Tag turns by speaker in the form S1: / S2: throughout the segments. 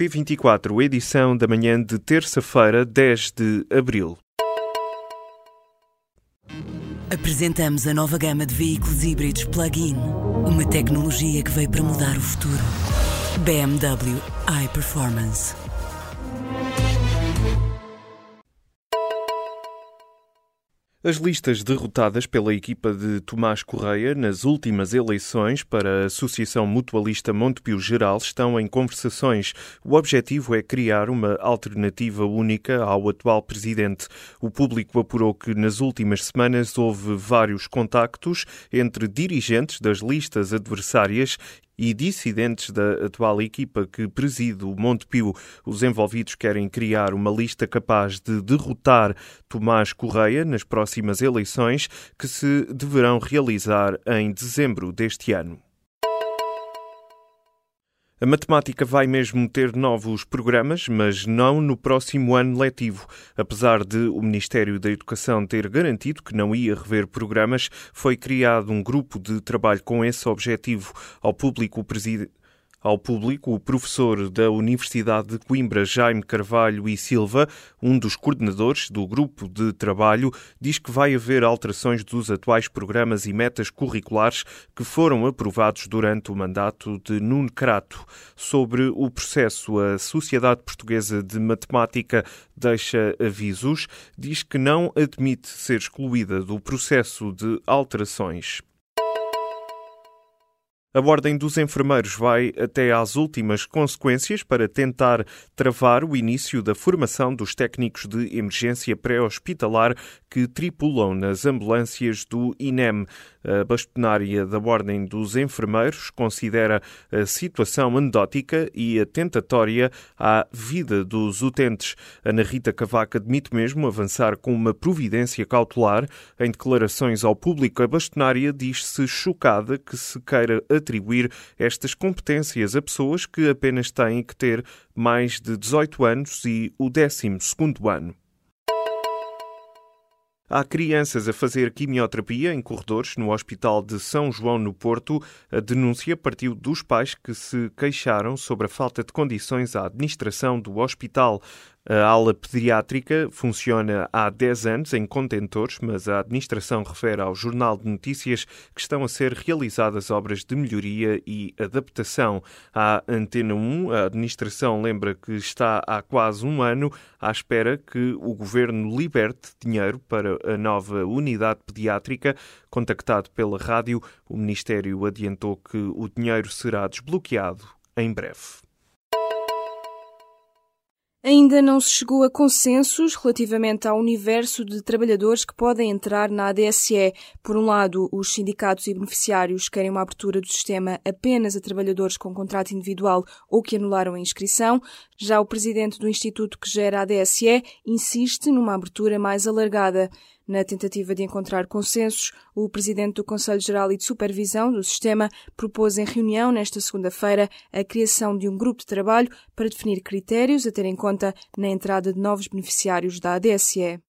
S1: P24, edição da manhã de terça-feira, 10 de abril.
S2: Apresentamos a nova gama de veículos híbridos plug-in. Uma tecnologia que veio para mudar o futuro. BMW iPerformance.
S1: As listas derrotadas pela equipa de Tomás Correia nas últimas eleições para a Associação Mutualista Montepio Geral estão em conversações. O objetivo é criar uma alternativa única ao atual presidente. O público apurou que nas últimas semanas houve vários contactos entre dirigentes das listas adversárias e dissidentes da atual equipa que preside o Montepio. Os envolvidos querem criar uma lista capaz de derrotar Tomás Correia nas próximas eleições que se deverão realizar em dezembro deste ano. A matemática vai mesmo ter novos programas, mas não no próximo ano letivo. Apesar de o Ministério da Educação ter garantido que não ia rever programas, foi criado um grupo de trabalho com esse objetivo. Ao público, o presidente ao público, o professor da Universidade de Coimbra, Jaime Carvalho e Silva, um dos coordenadores do grupo de trabalho, diz que vai haver alterações dos atuais programas e metas curriculares que foram aprovados durante o mandato de Nuno Crato. Sobre o processo, a Sociedade Portuguesa de Matemática deixa avisos, diz que não admite ser excluída do processo de alterações. A Ordem dos Enfermeiros vai até às últimas consequências para tentar travar o início da formação dos técnicos de emergência pré-hospitalar que tripulam nas ambulâncias do INEM. A bastonária da Ordem dos Enfermeiros considera a situação anedótica e atentatória à vida dos utentes. Ana Rita Cavaca admite mesmo avançar com uma providência cautelar. Em declarações ao público, a bastonária diz-se chocada que se queira atribuir estas competências a pessoas que apenas têm que ter mais de 18 anos e o 12 ano. Há crianças a fazer quimioterapia em corredores no Hospital de São João no Porto. A denúncia partiu dos pais que se queixaram sobre a falta de condições à administração do hospital. A ala pediátrica funciona há 10 anos em contentores, mas a administração refere ao Jornal de Notícias que estão a ser realizadas obras de melhoria e adaptação. À Antena 1, a administração lembra que está há quase um ano à espera que o governo liberte dinheiro para a nova unidade pediátrica. Contactado pela rádio, o Ministério adiantou que o dinheiro será desbloqueado em breve.
S3: Ainda não se chegou a consensos relativamente ao universo de trabalhadores que podem entrar na ADSE. Por um lado, os sindicatos e beneficiários querem uma abertura do sistema apenas a trabalhadores com contrato individual ou que anularam a inscrição. Já o presidente do instituto que gera a ADSE insiste numa abertura mais alargada. Na tentativa de encontrar consensos, o presidente do Conselho Geral e de Supervisão do Sistema propôs em reunião nesta segunda-feira a criação de um grupo de trabalho para definir critérios a ter em conta na entrada de novos beneficiários da ADSE.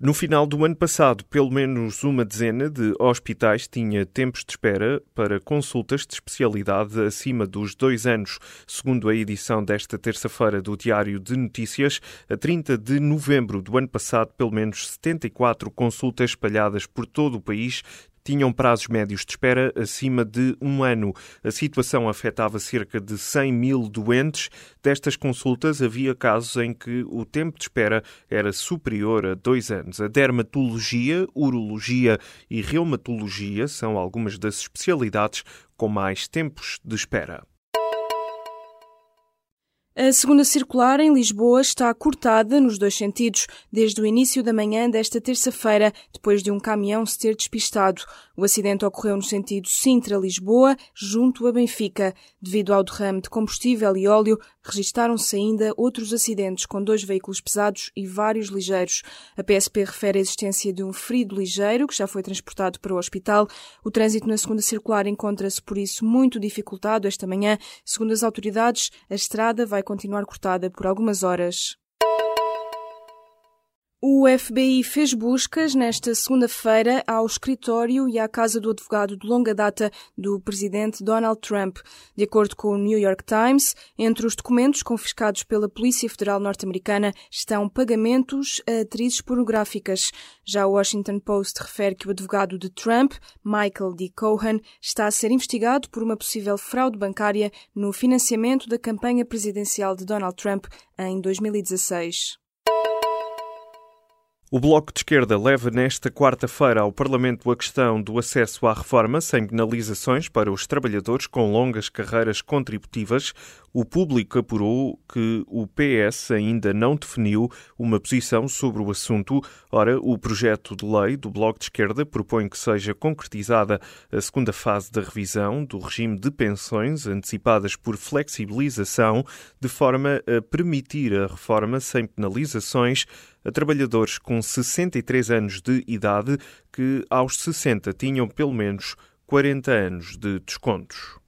S1: No final do ano passado, pelo menos uma dezena de hospitais tinha tempos de espera para consultas de especialidade acima dos dois anos. Segundo a edição desta terça-feira do Diário de Notícias, a 30 de novembro do ano passado, pelo menos 74 consultas espalhadas por todo o país tinham prazos médios de espera acima de um ano. A situação afetava cerca de 100 mil doentes. Destas consultas, havia casos em que o tempo de espera era superior a dois anos. A dermatologia, urologia e reumatologia são algumas das especialidades com mais tempos de espera.
S3: A segunda circular em Lisboa está cortada nos dois sentidos desde o início da manhã desta terça-feira, depois de um caminhão se ter despistado. O acidente ocorreu no sentido Sintra-Lisboa, junto a Benfica. Devido ao derrame de combustível e óleo, registaram-se ainda outros acidentes com dois veículos pesados e vários ligeiros. A PSP refere a existência de um ferido ligeiro que já foi transportado para o hospital. O trânsito na segunda circular encontra-se, por isso, muito dificultado esta manhã. Segundo as autoridades, a estrada vai continuar cortada por algumas horas. O FBI fez buscas nesta segunda-feira ao escritório e à casa do advogado de longa data do presidente Donald Trump. De acordo com o New York Times, entre os documentos confiscados pela Polícia Federal norte-americana estão pagamentos a atrizes pornográficas. Já o Washington Post refere que o advogado de Trump, Michael D. Cohen, está a ser investigado por uma possível fraude bancária no financiamento da campanha presidencial de Donald Trump em 2016.
S1: O Bloco de Esquerda leva nesta quarta-feira ao Parlamento a questão do acesso à reforma sem penalizações para os trabalhadores com longas carreiras contributivas. O público apurou que o PS ainda não definiu uma posição sobre o assunto. Ora, o projeto de lei do Bloco de Esquerda propõe que seja concretizada a segunda fase da revisão do regime de pensões antecipadas por flexibilização, de forma a permitir a reforma sem penalizações a trabalhadores com 63 anos de idade que aos 60 tinham pelo menos 40 anos de descontos.